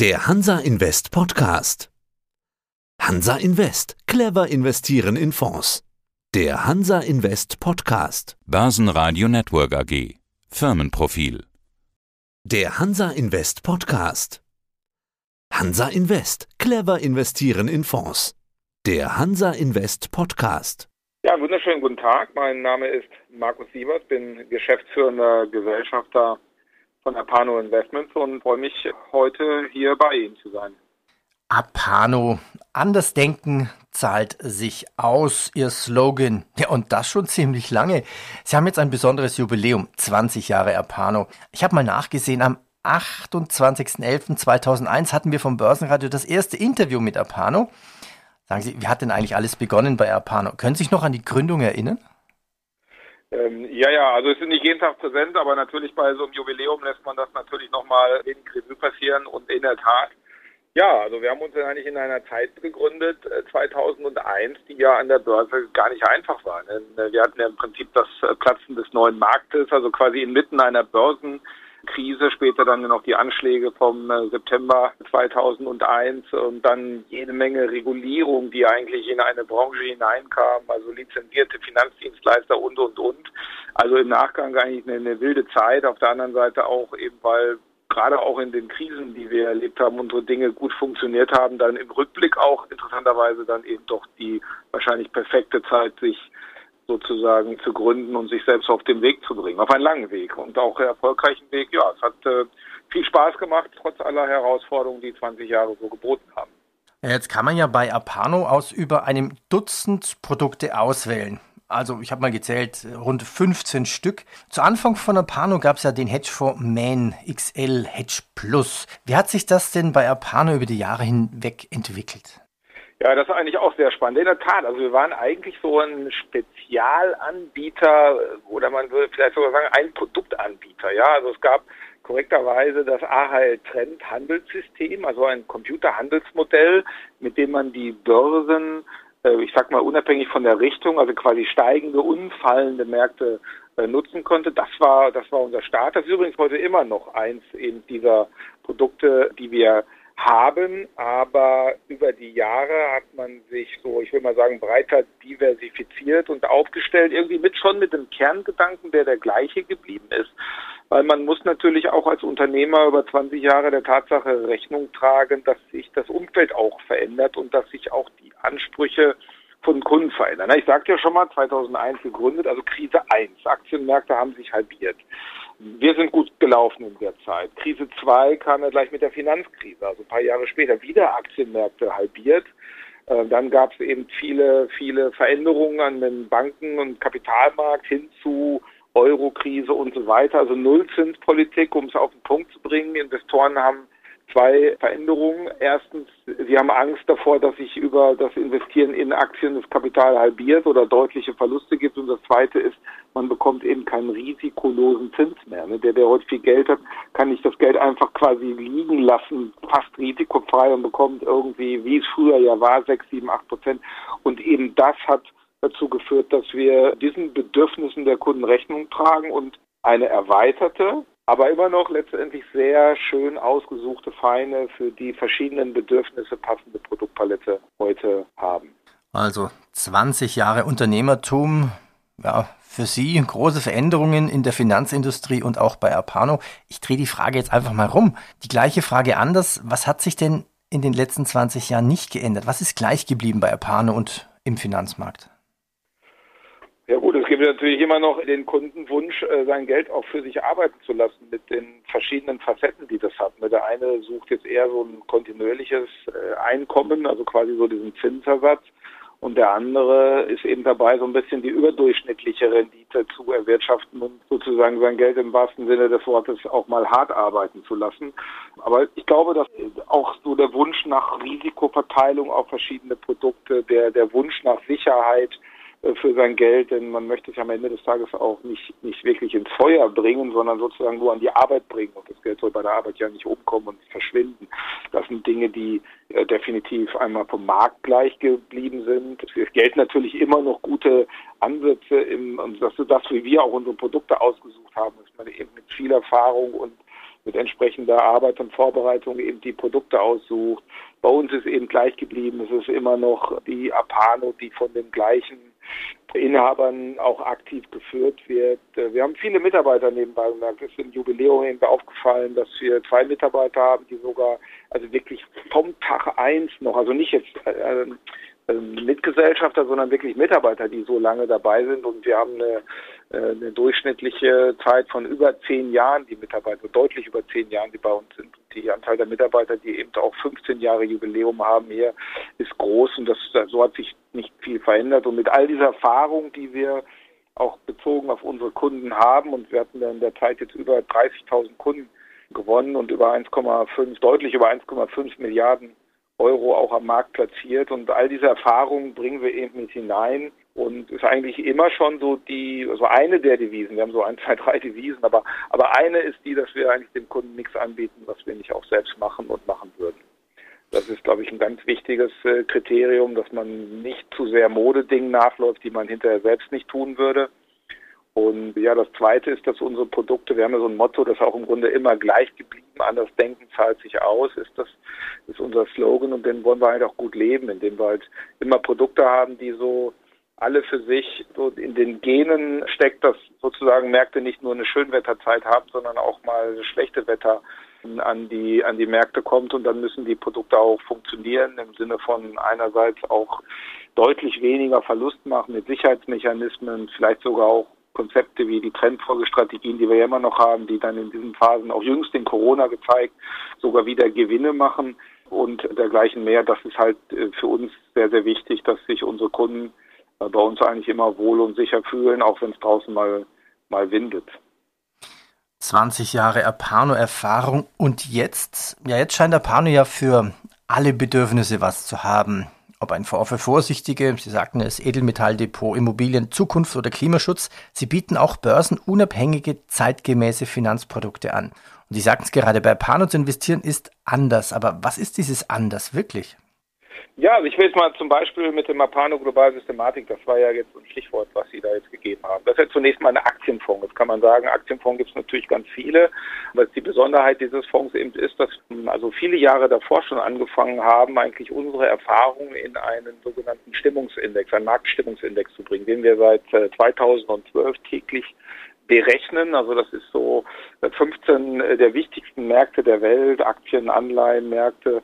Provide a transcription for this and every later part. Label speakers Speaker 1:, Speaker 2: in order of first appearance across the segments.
Speaker 1: Der Hansa Invest Podcast. Hansa Invest. Clever investieren in Fonds. Der Hansa Invest Podcast.
Speaker 2: Börsenradio Network AG. Firmenprofil.
Speaker 1: Der Hansa Invest Podcast. Hansa Invest. Clever investieren in Fonds. Der Hansa Invest Podcast.
Speaker 3: Ja, wunderschönen guten Tag. Mein Name ist Markus Sievers, bin geschäftsführender Gesellschafter von Apano Investments und freue mich heute hier bei Ihnen zu sein.
Speaker 4: Apano, anders denken zahlt sich aus, Ihr Slogan. Ja, und das schon ziemlich lange. Sie haben jetzt ein besonderes Jubiläum, 20 Jahre Apano. Ich habe mal nachgesehen, am 28.11.2001 hatten wir vom Börsenradio das erste Interview mit Apano. Sagen Sie, wie hat denn eigentlich alles begonnen bei Apano? Können Sie sich noch an die Gründung erinnern?
Speaker 3: Ähm, ja, ja, also es ist nicht jeden Tag präsent, aber natürlich bei so einem Jubiläum lässt man das natürlich nochmal in Revue passieren und in der Tat. Ja, also wir haben uns eigentlich in einer Zeit gegründet, 2001, äh, die ja an der Börse gar nicht einfach war. Äh, wir hatten ja im Prinzip das äh, Platzen des neuen Marktes, also quasi inmitten einer Börsen Krise, später dann noch die Anschläge vom äh, September 2001 und dann jede Menge Regulierung, die eigentlich in eine Branche hineinkam, also lizenzierte Finanzdienstleister und, und, und. Also im Nachgang eigentlich eine, eine wilde Zeit. Auf der anderen Seite auch eben, weil gerade auch in den Krisen, die wir erlebt haben, unsere Dinge gut funktioniert haben, dann im Rückblick auch interessanterweise dann eben doch die wahrscheinlich perfekte Zeit, sich sozusagen zu gründen und sich selbst auf den Weg zu bringen, auf einen langen Weg und auch erfolgreichen Weg. Ja, es hat äh, viel Spaß gemacht, trotz aller Herausforderungen, die 20 Jahre so geboten haben.
Speaker 4: Jetzt kann man ja bei Apano aus über einem Dutzend Produkte auswählen. Also ich habe mal gezählt, rund 15 Stück. Zu Anfang von Apano gab es ja den Hedgefonds Man XL Hedge Plus. Wie hat sich das denn bei Apano über die Jahre hinweg entwickelt?
Speaker 3: Ja, das ist eigentlich auch sehr spannend. In der Tat, also wir waren eigentlich so ein Spezialanbieter oder man würde vielleicht sogar sagen ein Produktanbieter. Ja, also es gab korrekterweise das AHL Trend Handelssystem, also ein Computerhandelsmodell, mit dem man die Börsen, äh, ich sag mal unabhängig von der Richtung, also quasi steigende, unfallende Märkte äh, nutzen konnte. Das war, das war unser Start. Das ist übrigens heute immer noch eins eben dieser Produkte, die wir haben, aber über die Jahre hat man sich so, ich will mal sagen, breiter diversifiziert und aufgestellt, irgendwie mit schon mit dem Kerngedanken, der der gleiche geblieben ist. Weil man muss natürlich auch als Unternehmer über 20 Jahre der Tatsache Rechnung tragen, dass sich das Umfeld auch verändert und dass sich auch die Ansprüche von Kunden verändern. Ich sagte ja schon mal, 2001 gegründet, also Krise 1. Aktienmärkte haben sich halbiert. Wir sind gut gelaufen in der Zeit. Krise 2 kam ja gleich mit der Finanzkrise, also ein paar Jahre später wieder Aktienmärkte halbiert. Äh, dann gab es eben viele, viele Veränderungen an den Banken- und Kapitalmarkt hin zu Eurokrise und so weiter. Also Nullzinspolitik, um es auf den Punkt zu bringen. Investoren haben zwei Veränderungen. Erstens, sie haben Angst davor, dass sich über das Investieren in Aktien das Kapital halbiert oder deutliche Verluste gibt. Und das zweite ist, man bekommt eben keinen risikolosen Zins mehr. Ne? Der, der heute viel Geld hat, kann nicht das Geld einfach quasi liegen lassen, fast risikofrei und bekommt irgendwie, wie es früher ja war, sechs, sieben, acht Prozent. Und eben das hat dazu geführt, dass wir diesen Bedürfnissen der Kunden Rechnung tragen und eine erweiterte, aber immer noch letztendlich sehr schön ausgesuchte, feine, für die verschiedenen Bedürfnisse passende Produktpalette heute haben.
Speaker 4: Also 20 Jahre Unternehmertum, ja, für Sie große Veränderungen in der Finanzindustrie und auch bei Apano. Ich drehe die Frage jetzt einfach mal rum. Die gleiche Frage anders. Was hat sich denn in den letzten 20 Jahren nicht geändert? Was ist gleich geblieben bei Apano und im Finanzmarkt?
Speaker 3: Ja gut, es gibt natürlich immer noch den Kundenwunsch, äh, sein Geld auch für sich arbeiten zu lassen mit den verschiedenen Facetten, die das hat. Der eine sucht jetzt eher so ein kontinuierliches äh, Einkommen, also quasi so diesen Zinsersatz. Und der andere ist eben dabei, so ein bisschen die überdurchschnittliche Rendite zu erwirtschaften und sozusagen sein Geld im wahrsten Sinne des Wortes auch mal hart arbeiten zu lassen. Aber ich glaube, dass auch so der Wunsch nach Risikoverteilung auf verschiedene Produkte, der, der Wunsch nach Sicherheit, für sein Geld, denn man möchte es am Ende des Tages auch nicht, nicht wirklich ins Feuer bringen, sondern sozusagen nur an die Arbeit bringen. Und das Geld soll bei der Arbeit ja nicht umkommen und verschwinden. Das sind Dinge, die äh, definitiv einmal vom Markt gleich geblieben sind. Es gelten natürlich immer noch gute Ansätze im, und das ist das, wie wir auch unsere Produkte ausgesucht haben, dass man eben mit viel Erfahrung und mit entsprechender Arbeit und Vorbereitung eben die Produkte aussucht. Bei uns ist eben gleich geblieben. Es ist immer noch die Apano, die von den gleichen Inhabern auch aktiv geführt wird. Wir haben viele Mitarbeiter nebenbei gemerkt. Es ist im Jubiläum eben aufgefallen, dass wir zwei Mitarbeiter haben, die sogar, also wirklich vom Tag eins noch, also nicht jetzt äh, Mitgesellschafter, sondern wirklich Mitarbeiter, die so lange dabei sind. Und wir haben eine, äh, eine durchschnittliche Zeit von über zehn Jahren, die Mitarbeiter, deutlich über zehn Jahren, die bei uns sind. Die Anzahl der Mitarbeiter, die eben auch 15 Jahre Jubiläum haben hier, ist groß. Und das, so hat sich nicht viel verändert. Und mit all dieser Erfahrung, die wir auch bezogen auf unsere Kunden haben, und wir hatten in der Zeit jetzt über 30.000 Kunden gewonnen und über 1,5, deutlich über 1,5 Milliarden Euro auch am Markt platziert. Und all diese Erfahrungen bringen wir eben mit hinein und ist eigentlich immer schon so die, also eine der Devisen. Wir haben so ein, zwei, drei Devisen, aber, aber eine ist die, dass wir eigentlich dem Kunden nichts anbieten, was wir nicht auch selbst machen und machen würden. Das ist, glaube ich, ein ganz wichtiges äh, Kriterium, dass man nicht zu sehr Modedingen nachläuft, die man hinterher selbst nicht tun würde. Und ja, das Zweite ist, dass unsere Produkte, wir haben ja so ein Motto, das auch im Grunde immer gleich geblieben, anders denken zahlt sich aus, ist das ist unser Slogan und den wollen wir halt auch gut leben, indem wir halt immer Produkte haben, die so alle für sich so in den Genen steckt, dass sozusagen Märkte nicht nur eine Schönwetterzeit haben, sondern auch mal schlechte Wetter an die an die Märkte kommt und dann müssen die Produkte auch funktionieren im Sinne von einerseits auch deutlich weniger Verlust machen mit Sicherheitsmechanismen, vielleicht sogar auch Konzepte wie die Trendfolgestrategien, die wir ja immer noch haben, die dann in diesen Phasen auch jüngst in Corona gezeigt, sogar wieder Gewinne machen und dergleichen mehr. Das ist halt äh, für uns sehr, sehr wichtig, dass sich unsere Kunden äh, bei uns eigentlich immer wohl und sicher fühlen, auch wenn es draußen mal, mal windet.
Speaker 4: 20 Jahre Apano-Erfahrung und jetzt, ja, jetzt scheint Apano ja für alle Bedürfnisse was zu haben ob ein Fonds für Vorsichtige, Sie sagten es, Edelmetalldepot, Immobilien, Zukunft oder Klimaschutz. Sie bieten auch börsenunabhängige, zeitgemäße Finanzprodukte an. Und Sie sagten es gerade, bei Pano zu investieren ist anders. Aber was ist dieses anders wirklich?
Speaker 3: Ja, also ich will jetzt mal zum Beispiel mit dem Apano Global Systematik, das war ja jetzt ein Stichwort, was Sie da jetzt gegeben haben. Das ist ja zunächst mal eine Aktienfonds. Jetzt kann man sagen, Aktienfonds gibt es natürlich ganz viele. Was die Besonderheit dieses Fonds eben ist, dass also viele Jahre davor schon angefangen haben, eigentlich unsere Erfahrungen in einen sogenannten Stimmungsindex, einen Marktstimmungsindex zu bringen, den wir seit 2012 äh, täglich berechnen. Also das ist so 15 äh, der wichtigsten Märkte der Welt, Aktien, Anleihenmärkte,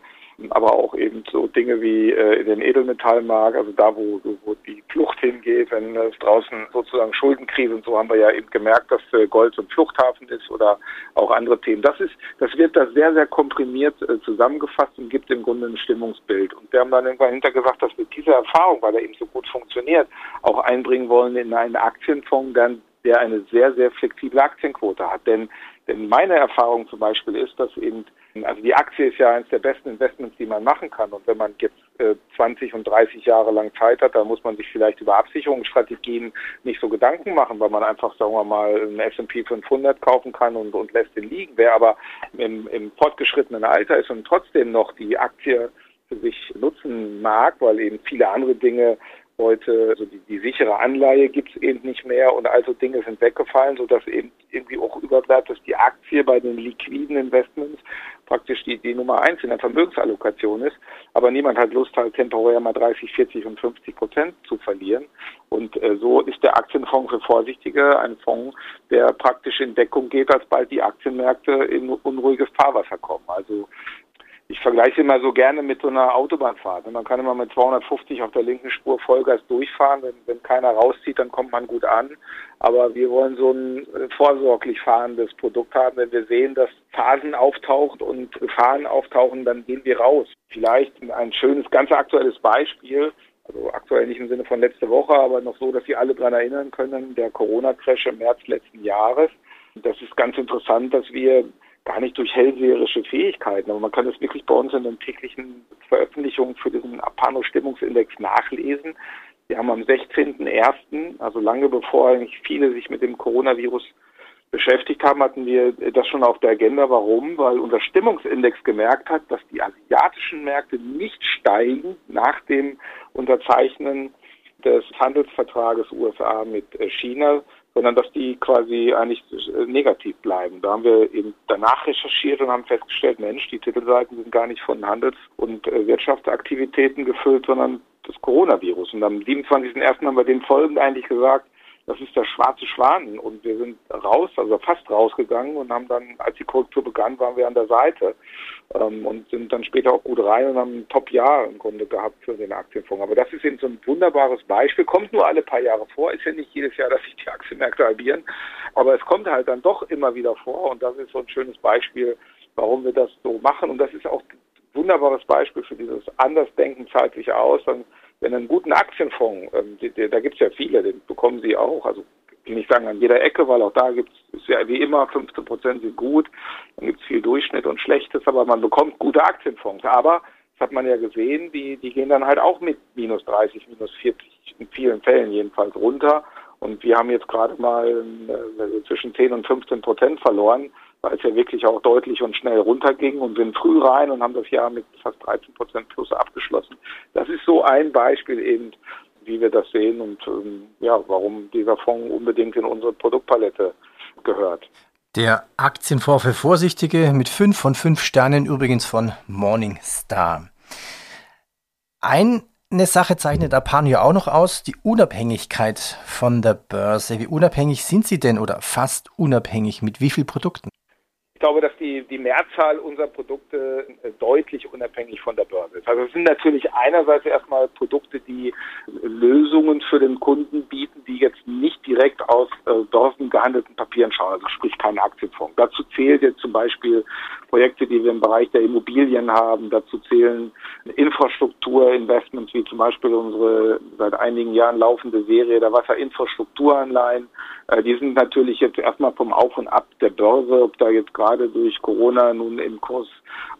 Speaker 3: aber auch eben so Dinge wie äh, den Edelmetallmarkt, also da, wo, wo die Flucht hingeht, wenn es draußen sozusagen Schuldenkrise und so haben wir ja eben gemerkt, dass äh, Gold so ein Fluchthafen ist oder auch andere Themen. Das ist, das wird da sehr, sehr komprimiert äh, zusammengefasst und gibt im Grunde ein Stimmungsbild. Und wir haben dann irgendwann hinter gesagt, dass wir diese Erfahrung, weil er eben so gut funktioniert, auch einbringen wollen in einen Aktienfonds, dann der eine sehr, sehr flexible Aktienquote hat. Denn, denn meine Erfahrung zum Beispiel ist, dass eben also die Aktie ist ja eines der besten Investments, die man machen kann. Und wenn man jetzt äh, 20 und 30 Jahre lang Zeit hat, dann muss man sich vielleicht über Absicherungsstrategien nicht so Gedanken machen, weil man einfach, sagen wir mal, einen S&P 500 kaufen kann und, und lässt ihn liegen. Wer aber im, im fortgeschrittenen Alter ist und trotzdem noch die Aktie für sich nutzen mag, weil eben viele andere Dinge heute, also die, die sichere Anleihe gibt es eben nicht mehr und also Dinge sind weggefallen, sodass eben irgendwie auch überbleibt, dass die Aktie bei den liquiden Investments praktisch die, die Nummer eins in der Vermögensallokation ist. Aber niemand hat Lust, halt temporär mal 30, 40 und 50 Prozent zu verlieren. Und äh, so ist der Aktienfonds für Vorsichtige ein Fonds, der praktisch in Deckung geht, als bald die Aktienmärkte in unruhiges Fahrwasser kommen. Also ich vergleiche immer so gerne mit so einer Autobahnfahrt. Man kann immer mit 250 auf der linken Spur Vollgas durchfahren. Wenn, wenn keiner rauszieht, dann kommt man gut an. Aber wir wollen so ein vorsorglich fahrendes Produkt haben. Wenn wir sehen, dass Phasen auftauchen und Gefahren auftauchen, dann gehen wir raus. Vielleicht ein schönes, ganz aktuelles Beispiel. Also aktuell nicht im Sinne von letzte Woche, aber noch so, dass Sie alle daran erinnern können, der Corona-Crash im März letzten Jahres. Das ist ganz interessant, dass wir gar nicht durch hellseherische Fähigkeiten, aber man kann das wirklich bei uns in den täglichen Veröffentlichungen für diesen Apano-Stimmungsindex nachlesen. Wir haben am 16.01., also lange bevor eigentlich viele sich mit dem Coronavirus beschäftigt haben, hatten wir das schon auf der Agenda. Warum? Weil unser Stimmungsindex gemerkt hat, dass die asiatischen Märkte nicht steigen nach dem Unterzeichnen des Handelsvertrages USA mit China, sondern dass die quasi eigentlich negativ bleiben. Da haben wir eben danach recherchiert und haben festgestellt, Mensch, die Titelseiten sind gar nicht von Handels- und äh, Wirtschaftsaktivitäten gefüllt, sondern das Coronavirus. Und am 27.01. haben wir den folgend eigentlich gesagt, das ist der schwarze Schwan. Und wir sind raus, also fast rausgegangen und haben dann, als die Korrektur begann, waren wir an der Seite ähm, und sind dann später auch gut rein und haben ein Top-Jahr im Grunde gehabt für den Aktienfonds. Aber das ist eben so ein wunderbares Beispiel, kommt nur alle paar Jahre vor, ist ja nicht jedes Jahr, dass sich die Aktienmärkte halbieren, aber es kommt halt dann doch immer wieder vor. Und das ist so ein schönes Beispiel, warum wir das so machen. Und das ist auch ein wunderbares Beispiel für dieses Andersdenken zahlt sich aus, dann wenn einen guten Aktienfonds, ähm, die, die, da gibt es ja viele, den bekommen Sie auch, also will nicht sagen an jeder Ecke, weil auch da gibt es ja wie immer 15 Prozent sind gut, dann gibt es viel Durchschnitt und Schlechtes, aber man bekommt gute Aktienfonds. Aber das hat man ja gesehen, die, die gehen dann halt auch mit minus 30, minus 40, in vielen Fällen jedenfalls runter. Und wir haben jetzt gerade mal äh, also zwischen 10 und 15 Prozent verloren weil es ja wirklich auch deutlich und schnell runterging und sind früh rein und haben das Jahr mit fast 13 Prozent plus abgeschlossen. Das ist so ein Beispiel eben, wie wir das sehen und ähm, ja, warum dieser Fonds unbedingt in unsere Produktpalette gehört.
Speaker 4: Der Aktienfonds für Vorsichtige mit fünf von fünf Sternen übrigens von Morningstar. Eine Sache zeichnet Apan ja auch noch aus, die Unabhängigkeit von der Börse. Wie unabhängig sind Sie denn oder fast unabhängig mit wie vielen Produkten?
Speaker 3: Glaube, dass die, die Mehrzahl unserer Produkte äh, deutlich unabhängig von der Börse ist. Also es sind natürlich einerseits erstmal Produkte, die Lösungen für den Kunden bieten, die jetzt nicht direkt aus äh, börsengehandelten Papieren schauen, also sprich kein Aktienfonds. Dazu zählt jetzt zum Beispiel Projekte, die wir im Bereich der Immobilien haben. Dazu zählen Infrastrukturinvestments, wie zum Beispiel unsere seit einigen Jahren laufende Serie der Wasserinfrastrukturanleihen. Äh, die sind natürlich jetzt erstmal vom Auf und Ab der Börse, ob da jetzt gerade durch Corona nun im Kurs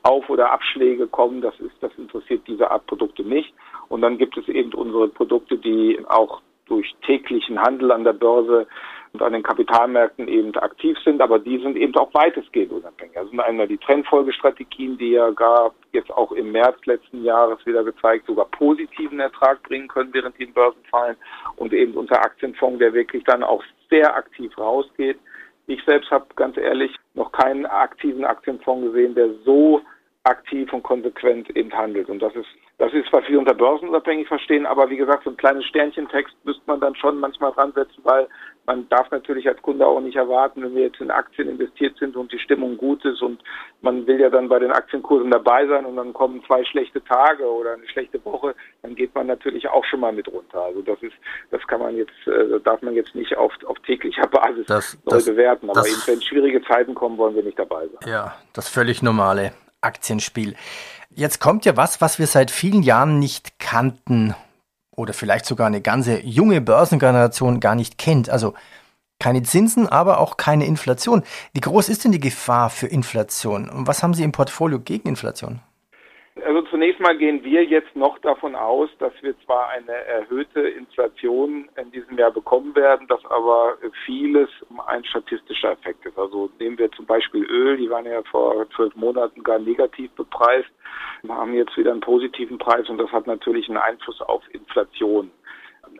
Speaker 3: Auf- oder Abschläge kommen, das ist, das interessiert diese Art Produkte nicht. Und dann gibt es eben unsere Produkte, die auch durch täglichen Handel an der Börse und an den Kapitalmärkten eben aktiv sind, aber die sind eben auch weitestgehend unabhängig. Also einmal die Trendfolgestrategien, die ja gar jetzt auch im März letzten Jahres wieder gezeigt, sogar positiven Ertrag bringen können, während die Börsen fallen und eben unser Aktienfonds, der wirklich dann auch sehr aktiv rausgeht. Ich selbst habe ganz ehrlich noch keinen aktiven Aktienfonds gesehen, der so aktiv und konsequent eben handelt. Und das ist das ist, was wir unter börsenunabhängig verstehen, aber wie gesagt, so ein kleines Sternchentext müsste man dann schon manchmal dran setzen, weil man darf natürlich als Kunde auch nicht erwarten, wenn wir jetzt in Aktien investiert sind und die Stimmung gut ist und man will ja dann bei den Aktienkursen dabei sein und dann kommen zwei schlechte Tage oder eine schlechte Woche, dann geht man natürlich auch schon mal mit runter. Also das ist, das kann man jetzt, äh, darf man jetzt nicht auf, auf täglicher Basis das, neu das, bewerten. Aber das, eben, wenn schwierige Zeiten kommen, wollen wir nicht dabei sein.
Speaker 4: Ja, das völlig normale Aktienspiel. Jetzt kommt ja was, was wir seit vielen Jahren nicht kannten oder vielleicht sogar eine ganze junge Börsengeneration gar nicht kennt. Also keine Zinsen, aber auch keine Inflation. Wie groß ist denn die Gefahr für Inflation? Und was haben Sie im Portfolio gegen Inflation?
Speaker 3: Also zunächst mal gehen wir jetzt noch davon aus, dass wir zwar eine erhöhte Inflation in diesem Jahr bekommen werden, dass aber vieles ein statistischer Effekt ist. Also nehmen wir zum Beispiel Öl, die waren ja vor zwölf Monaten gar negativ bepreist, haben jetzt wieder einen positiven Preis und das hat natürlich einen Einfluss auf Inflation.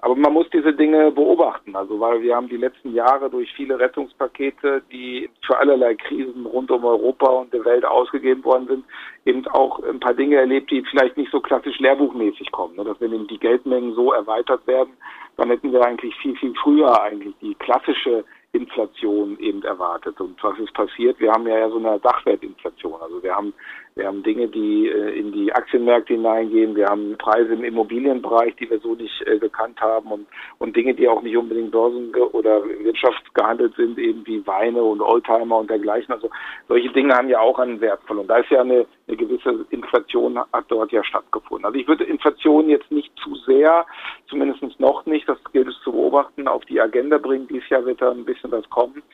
Speaker 3: Aber man muss diese Dinge beobachten, also weil wir haben die letzten Jahre durch viele Rettungspakete, die für allerlei Krisen rund um Europa und der Welt ausgegeben worden sind, eben auch ein paar Dinge erlebt, die vielleicht nicht so klassisch lehrbuchmäßig kommen. Ne? Dass wenn eben die Geldmengen so erweitert werden, dann hätten wir eigentlich viel, viel früher eigentlich die klassische Inflation eben erwartet. Und was ist passiert? Wir haben ja so eine Sachwertinflation. Also wir haben wir haben Dinge, die äh, in die Aktienmärkte hineingehen. Wir haben Preise im Immobilienbereich, die wir so nicht äh, gekannt haben und, und Dinge, die auch nicht unbedingt Börsen- oder Wirtschaft gehandelt sind, eben wie Weine und Oldtimer und dergleichen. Also solche Dinge haben ja auch einen Wert verloren. Da ist ja eine, eine gewisse Inflation hat dort ja stattgefunden. Also ich würde Inflation jetzt nicht zu sehr, zumindest noch nicht, das gilt es zu beobachten, auf die Agenda bringen. Dieses Jahr wird da ein bisschen was kommen.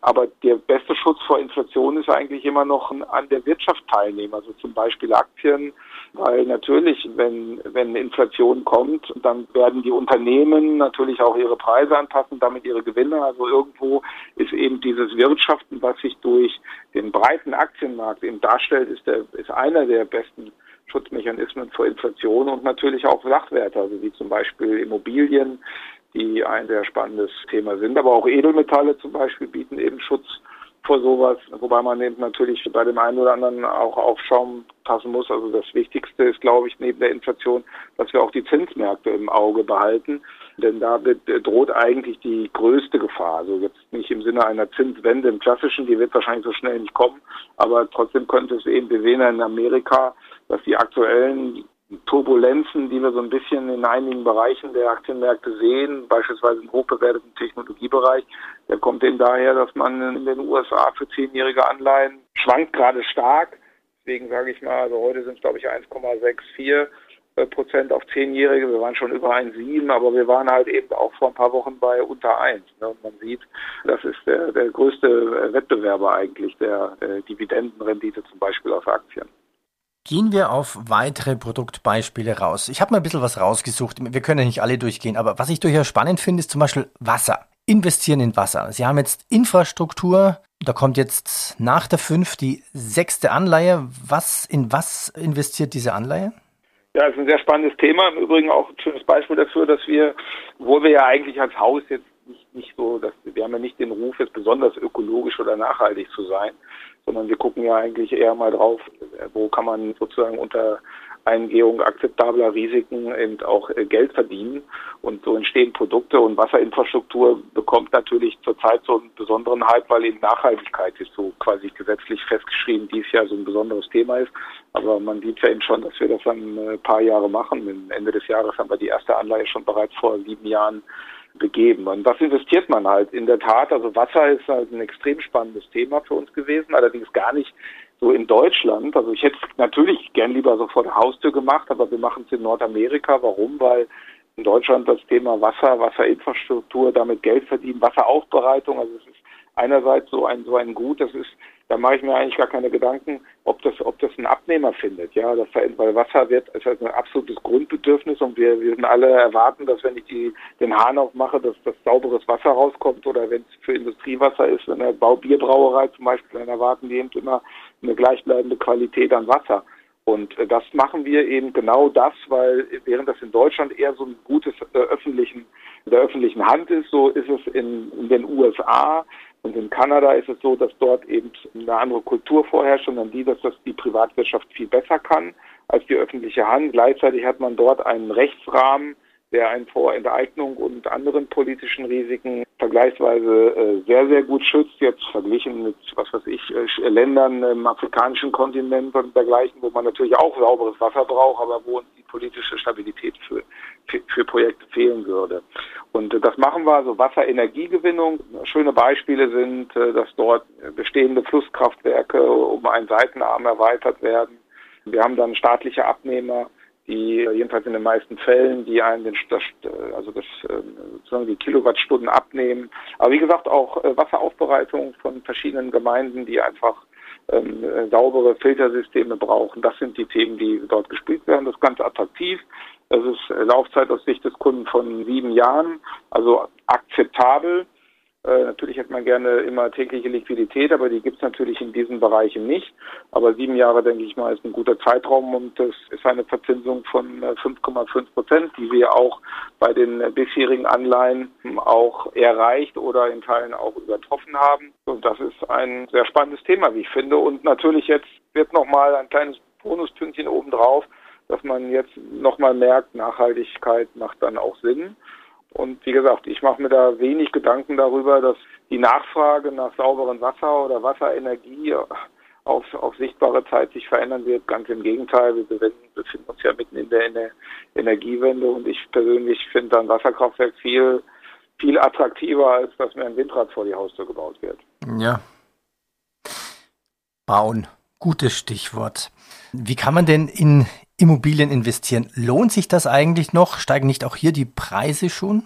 Speaker 3: Aber der beste Schutz vor Inflation ist eigentlich immer noch an der Wirtschaft teilnehmen, also zum Beispiel Aktien, weil natürlich, wenn, wenn Inflation kommt, dann werden die Unternehmen natürlich auch ihre Preise anpassen, damit ihre Gewinne. Also irgendwo ist eben dieses Wirtschaften, was sich durch den breiten Aktienmarkt eben darstellt, ist, der, ist einer der besten Schutzmechanismen vor Inflation und natürlich auch Sachwerte, also wie zum Beispiel Immobilien, die ein sehr spannendes Thema sind. Aber auch Edelmetalle zum Beispiel bieten eben Schutz vor sowas, wobei man eben natürlich bei dem einen oder anderen auch auf Schaum passen muss. Also das Wichtigste ist, glaube ich, neben der Inflation, dass wir auch die Zinsmärkte im Auge behalten. Denn da droht eigentlich die größte Gefahr. Also jetzt nicht im Sinne einer Zinswende im klassischen, die wird wahrscheinlich so schnell nicht kommen, aber trotzdem könnte es eben, wir sehen in Amerika, dass die aktuellen Turbulenzen, die wir so ein bisschen in einigen Bereichen der Aktienmärkte sehen, beispielsweise im hochbewerteten Technologiebereich, der kommt eben daher, dass man in den USA für zehnjährige Anleihen schwankt gerade stark. Deswegen sage ich mal, also heute sind es glaube ich 1,64 äh, Prozent auf zehnjährige. Wir waren schon über 1,7, aber wir waren halt eben auch vor ein paar Wochen bei unter 1. Ne? Und man sieht, das ist der, der größte Wettbewerber eigentlich der, der Dividendenrendite zum Beispiel auf Aktien.
Speaker 4: Gehen wir auf weitere Produktbeispiele raus. Ich habe mal ein bisschen was rausgesucht. Wir können ja nicht alle durchgehen, aber was ich durchaus spannend finde, ist zum Beispiel Wasser. Investieren in Wasser. Sie haben jetzt Infrastruktur, da kommt jetzt nach der 5 die sechste Anleihe. Was, in was investiert diese Anleihe?
Speaker 3: Ja, das ist ein sehr spannendes Thema. Im Übrigen auch ein schönes Beispiel dafür, dass wir, wo wir ja eigentlich als Haus jetzt nicht, nicht so, dass wir haben ja nicht den Ruf, jetzt besonders ökologisch oder nachhaltig zu sein, sondern wir gucken ja eigentlich eher mal drauf, wo kann man sozusagen unter Eingehung akzeptabler Risiken eben auch äh, Geld verdienen. Und so entstehen Produkte und Wasserinfrastruktur bekommt natürlich zurzeit so einen besonderen Hype, weil eben Nachhaltigkeit ist so quasi gesetzlich festgeschrieben, dies Jahr so ein besonderes Thema ist. Aber man sieht ja eben schon, dass wir das dann ein paar Jahre machen. Ende des Jahres haben wir die erste Anleihe schon bereits vor sieben Jahren begeben. Und das investiert man halt in der Tat. Also Wasser ist halt ein extrem spannendes Thema für uns gewesen, allerdings gar nicht so in Deutschland. Also ich hätte es natürlich gern lieber so vor der Haustür gemacht, aber wir machen es in Nordamerika. Warum? Weil in Deutschland das Thema Wasser, Wasserinfrastruktur, damit Geld verdienen, Wasseraufbereitung, also es ist einerseits so ein so ein Gut, das ist da mache ich mir eigentlich gar keine Gedanken, ob das, ob das ein Abnehmer findet. Ja, das, weil Wasser wird, ist halt ein absolutes Grundbedürfnis und wir, wir alle erwarten, dass wenn ich die, den Hahn aufmache, dass das sauberes Wasser rauskommt oder wenn es für Industriewasser ist, in der Bau Bierbrauerei zum Beispiel, dann erwarten die eben immer eine gleichbleibende Qualität an Wasser. Und äh, das machen wir eben genau das, weil während das in Deutschland eher so ein gutes äh, öffentlichen, der öffentlichen Hand ist, so ist es in, in den USA und in Kanada ist es so, dass dort eben eine andere Kultur vorherrscht, sondern die, dass das die Privatwirtschaft viel besser kann als die öffentliche Hand. Gleichzeitig hat man dort einen Rechtsrahmen, der einen vor Enteignung und anderen politischen Risiken vergleichsweise äh, sehr, sehr gut schützt, jetzt verglichen mit, was weiß ich, äh, Ländern im afrikanischen Kontinent und dergleichen, wo man natürlich auch sauberes Wasser braucht, aber wo uns die politische Stabilität für, für, Projekte fehlen würde. Und äh, das machen wir, also Wasserenergiegewinnung. Schöne Beispiele sind, dass dort bestehende Flusskraftwerke um einen Seitenarm erweitert werden. Wir haben dann staatliche Abnehmer, die jedenfalls in den meisten Fällen, die einen den, das, also das, ähm, sozusagen die Kilowattstunden abnehmen. Aber wie gesagt, auch äh, Wasseraufbereitung von verschiedenen Gemeinden, die einfach ähm, äh, saubere Filtersysteme brauchen. Das sind die Themen, die dort gespielt werden. Das ist ganz attraktiv. Das ist äh, Laufzeit aus Sicht des Kunden von sieben Jahren, also akzeptabel. Äh, natürlich hätte man gerne immer tägliche Liquidität, aber die gibt es natürlich in diesen Bereichen nicht. Aber sieben Jahre, denke ich mal, ist ein guter Zeitraum und das ist eine Verzinsung von 5,5 äh, Prozent, die wir auch bei den bisherigen Anleihen auch erreicht oder in Teilen auch übertroffen haben. Und das ist ein sehr spannendes Thema, wie ich finde. Und natürlich jetzt wird nochmal ein kleines Bonuspünktchen obendrauf, dass man jetzt nochmal merkt, Nachhaltigkeit macht dann auch Sinn. Und wie gesagt, ich mache mir da wenig Gedanken darüber, dass die Nachfrage nach sauberem Wasser oder Wasserenergie auf, auf sichtbare Zeit sich verändern wird. Ganz im Gegenteil, wir befinden uns ja mitten in der, in Energiewende und ich persönlich finde dann Wasserkraftwerk viel, viel attraktiver, als dass mir ein Windrad vor die Haustür gebaut wird.
Speaker 4: Ja. Bauen. Gutes Stichwort. Wie kann man denn in Immobilien investieren? Lohnt sich das eigentlich noch? Steigen nicht auch hier die Preise schon?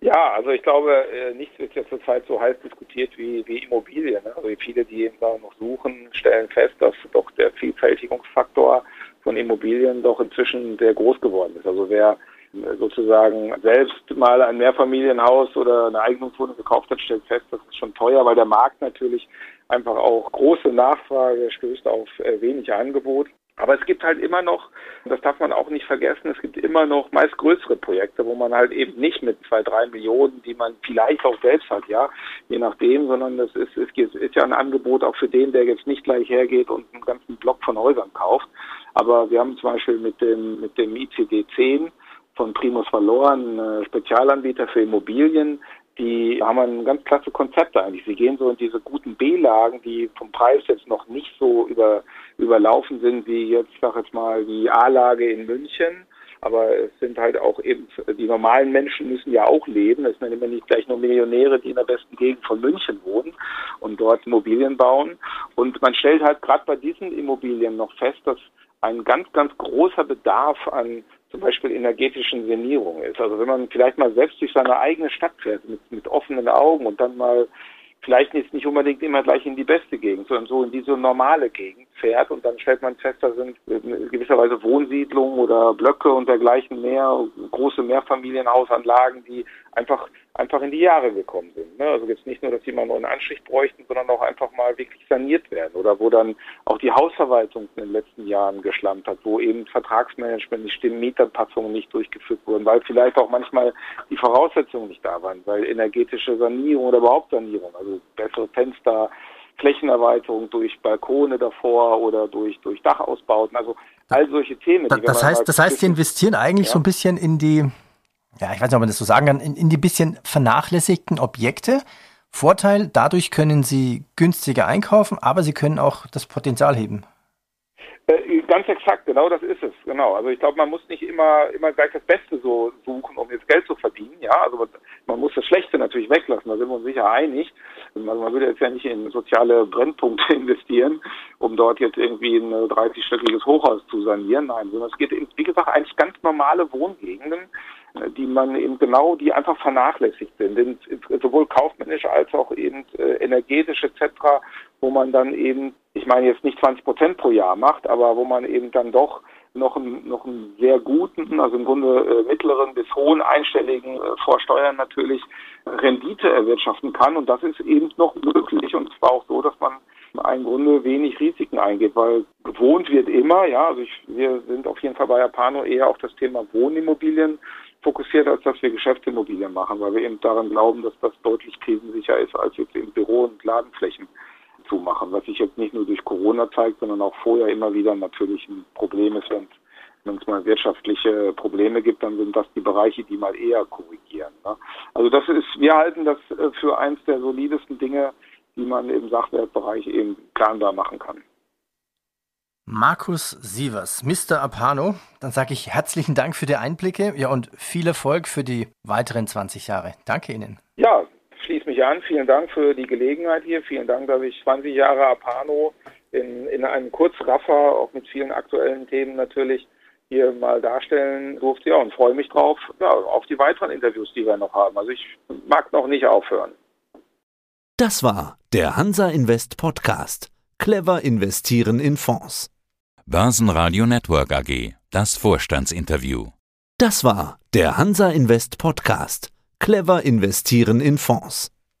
Speaker 3: Ja, also ich glaube, äh, nichts wird ja zurzeit so heiß diskutiert wie, wie Immobilien. Ne? Also viele, die eben da noch suchen, stellen fest, dass doch der Vielfältigungsfaktor von Immobilien doch inzwischen sehr groß geworden ist. Also wer äh, sozusagen selbst mal ein Mehrfamilienhaus oder eine Eigentumswohnung gekauft hat, stellt fest, das ist schon teuer, weil der Markt natürlich einfach auch große Nachfrage stößt auf äh, wenig Angebot. Aber es gibt halt immer noch, das darf man auch nicht vergessen, es gibt immer noch meist größere Projekte, wo man halt eben nicht mit zwei, drei Millionen, die man vielleicht auch selbst hat, ja, je nachdem, sondern das ist, ist, ist ja ein Angebot auch für den, der jetzt nicht gleich hergeht und einen ganzen Block von Häusern kauft. Aber wir haben zum Beispiel mit dem, mit dem ICD 10 von Primus Verloren, äh, Spezialanbieter für Immobilien, die haben ein ganz klasse Konzept eigentlich. Sie gehen so in diese guten B-Lagen, die vom Preis jetzt noch nicht so über, überlaufen sind wie jetzt, sag jetzt mal, die A-Lage in München. Aber es sind halt auch eben, die normalen Menschen müssen ja auch leben. Es sind immer nicht gleich nur Millionäre, die in der besten Gegend von München wohnen und dort Immobilien bauen. Und man stellt halt gerade bei diesen Immobilien noch fest, dass ein ganz, ganz großer Bedarf an zum Beispiel energetischen Sanierung ist. Also wenn man vielleicht mal selbst durch seine eigene Stadt fährt mit, mit offenen Augen und dann mal vielleicht jetzt nicht unbedingt immer gleich in die beste Gegend, sondern so in diese normale Gegend fährt und dann stellt man fest, da sind gewisserweise Wohnsiedlungen oder Blöcke und dergleichen mehr, große Mehrfamilienhausanlagen, die einfach einfach in die Jahre gekommen sind. Ne? Also jetzt nicht nur, dass die mal einen neuen Anstrich bräuchten, sondern auch einfach mal wirklich saniert werden oder wo dann auch die Hausverwaltung in den letzten Jahren geschlammt hat, wo eben Vertragsmanagement nicht stimmen, Mieterpassungen nicht durchgeführt wurden, weil vielleicht auch manchmal die Voraussetzungen nicht da waren, weil energetische Sanierung oder überhaupt Sanierung, also bessere Fenster, Flächenerweiterung durch Balkone davor oder durch, durch Dachausbauten, also all solche Themen.
Speaker 4: das heißt, das heißt, Sie investieren eigentlich ja? so ein bisschen in die ja, ich weiß nicht, ob man das so sagen kann, in, in die bisschen vernachlässigten Objekte. Vorteil, dadurch können Sie günstiger einkaufen, aber Sie können auch das Potenzial heben.
Speaker 3: Äh, ganz exakt, genau das ist es. Genau. Also ich glaube, man muss nicht immer immer gleich das Beste so suchen, um jetzt Geld zu verdienen. Ja, also man muss das Schlechte natürlich weglassen. Da sind wir uns sicher einig. Also man würde jetzt ja nicht in soziale Brennpunkte investieren, um dort jetzt irgendwie ein 30-stöckiges Hochhaus zu sanieren. Nein, sondern es geht, wie gesagt, eigentlich ganz normale Wohngegenden, die man eben genau, die einfach vernachlässigt sind, sowohl kaufmännisch als auch eben äh, energetisch etc., wo man dann eben, ich meine jetzt nicht 20 Prozent pro Jahr macht, aber wo man eben dann doch noch einen, noch einen sehr guten, also im Grunde äh, mittleren bis hohen einstelligen äh, Vorsteuern natürlich Rendite erwirtschaften kann. Und das ist eben noch möglich. Und zwar auch so, dass man im Grunde wenig Risiken eingeht, weil gewohnt wird immer, ja, also ich, wir sind auf jeden Fall bei Japano eher auf das Thema Wohnimmobilien fokussiert, als dass wir Geschäftsimmobilien machen, weil wir eben daran glauben, dass das deutlich krisensicher ist, als jetzt eben Büro- und Ladenflächen zu machen, was sich jetzt nicht nur durch Corona zeigt, sondern auch vorher immer wieder natürlich ein Problem ist, wenn wenn es mal wirtschaftliche Probleme gibt, dann sind das die Bereiche, die mal eher korrigieren. Ne? Also das ist, wir halten das äh, für eins der solidesten Dinge, die man im Sachwertbereich eben planbar machen kann.
Speaker 4: Markus Sievers, Mr. Apano, dann sage ich herzlichen Dank für die Einblicke ja, und viel Erfolg für die weiteren 20 Jahre. Danke Ihnen.
Speaker 3: Ja, schließe mich an. Vielen Dank für die Gelegenheit hier. Vielen Dank, dass ich 20 Jahre Apano in, in einem Kurzraffer, auch mit vielen aktuellen Themen natürlich, hier mal darstellen durfte. Ja, und freue mich drauf, ja, auf die weiteren Interviews, die wir noch haben. Also ich mag noch nicht aufhören.
Speaker 1: Das war der Hansa Invest Podcast. Clever investieren in Fonds.
Speaker 2: Börsenradio Network AG, das Vorstandsinterview.
Speaker 1: Das war der Hansa Invest Podcast. Clever investieren in Fonds.